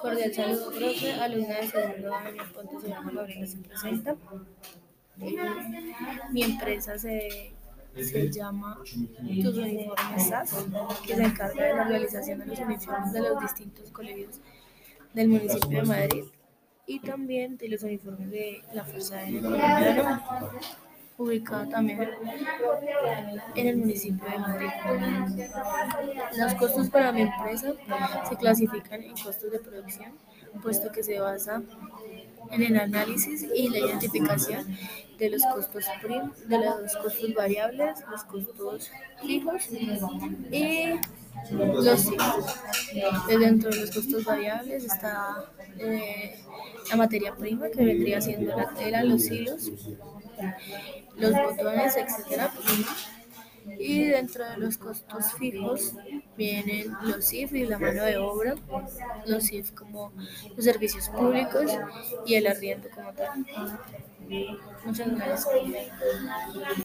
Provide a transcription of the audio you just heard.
Cordial saludo, profe, alumna de segundo año, Ponte Gabriela, se presenta. Eh, mi empresa se, se llama Tus Uniformes SAS, que se encarga de la realización de los uniformes de los distintos colegios del municipio de Madrid y también de los uniformes de la Fuerza Aérea Colombiana, ubicada también en el municipio de Madrid. Los costos para mi empresa se clasifican en costos de producción, puesto que se basa en el análisis y la identificación de los costos prim, de los costos variables, los costos fijos y los fijos. Dentro de los costos variables está eh, la materia prima que vendría siendo la tela, los hilos, los botones, etcétera. Y dentro de los costos fijos vienen los IF y la mano de obra, los IF como los servicios públicos y el arriendo como tal. Muchas gracias.